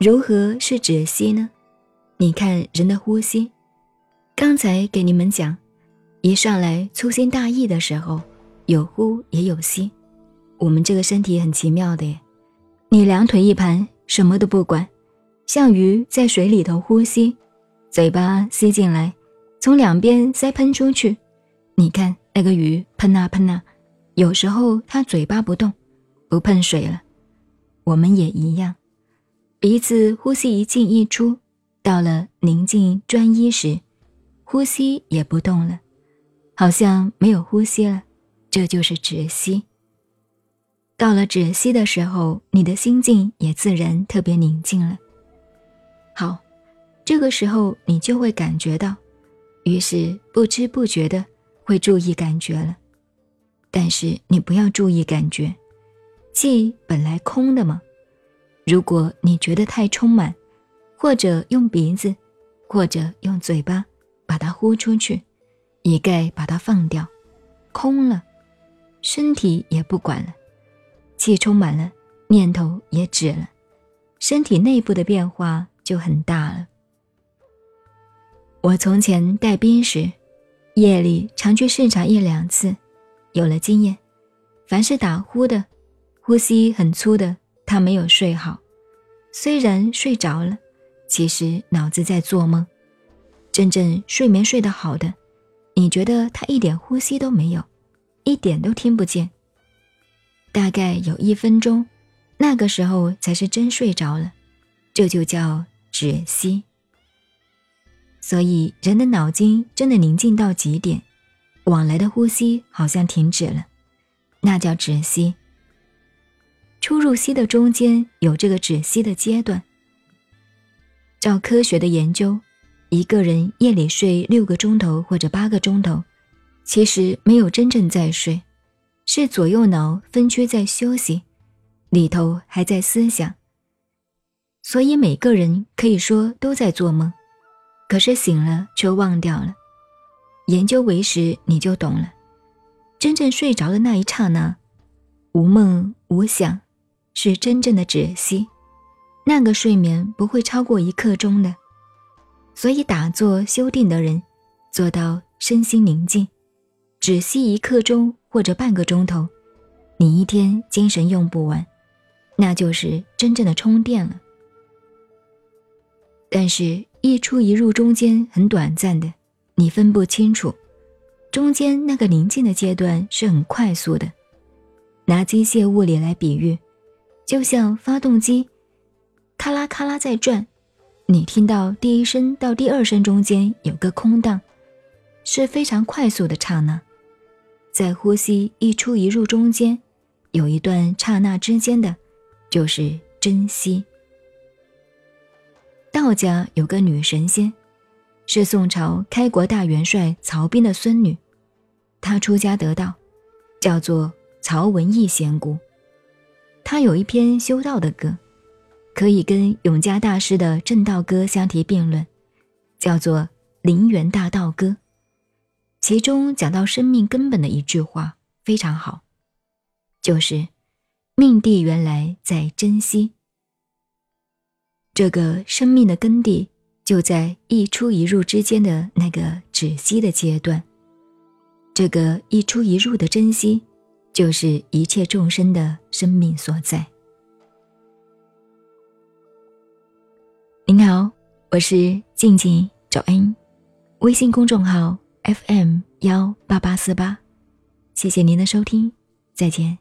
如何是止息呢？你看人的呼吸，刚才给你们讲，一上来粗心大意的时候，有呼也有吸。我们这个身体很奇妙的耶，你两腿一盘，什么都不管，像鱼在水里头呼吸，嘴巴吸进来，从两边塞喷出去。你看那个鱼喷啊喷啊，有时候它嘴巴不动，不喷水了。我们也一样，鼻子呼吸一进一出，到了宁静专一时，呼吸也不动了，好像没有呼吸了，这就是止息。到了止息的时候，你的心境也自然特别宁静了。好，这个时候你就会感觉到，于是不知不觉的会注意感觉了。但是你不要注意感觉，气本来空的嘛。如果你觉得太充满，或者用鼻子，或者用嘴巴把它呼出去，一概把它放掉，空了，身体也不管了。气充满了，念头也止了，身体内部的变化就很大了。我从前带兵时，夜里常去视察一两次，有了经验。凡是打呼的，呼吸很粗的，他没有睡好。虽然睡着了，其实脑子在做梦。真正睡眠睡得好的，你觉得他一点呼吸都没有，一点都听不见。大概有一分钟，那个时候才是真睡着了，这就叫止息。所以人的脑筋真的宁静到极点，往来的呼吸好像停止了，那叫止息。出入息的中间有这个止息的阶段。照科学的研究，一个人夜里睡六个钟头或者八个钟头，其实没有真正在睡。是左右脑分区在休息，里头还在思想，所以每个人可以说都在做梦，可是醒了却忘掉了。研究为实，你就懂了。真正睡着的那一刹那，无梦无想，是真正的止息。那个睡眠不会超过一刻钟的，所以打坐修定的人，做到身心宁静，止息一刻钟。或者半个钟头，你一天精神用不完，那就是真正的充电了。但是，一出一入中间很短暂的，你分不清楚。中间那个宁静的阶段是很快速的。拿机械物理来比喻，就像发动机，咔啦咔啦在转，你听到第一声到第二声中间有个空档，是非常快速的刹那。在呼吸一出一入中间，有一段刹那之间的，就是珍惜。道家有个女神仙，是宋朝开国大元帅曹彬的孙女，她出家得道，叫做曹文义仙姑。他有一篇修道的歌，可以跟永嘉大师的正道歌相提并论，叫做《灵源大道歌》。其中讲到生命根本的一句话非常好，就是“命地原来在珍惜”。这个生命的根蒂就在一出一入之间的那个止息的阶段。这个一出一入的珍惜，就是一切众生的生命所在。您好，我是静静找恩，微信公众号。FM 幺八八四八，谢谢您的收听，再见。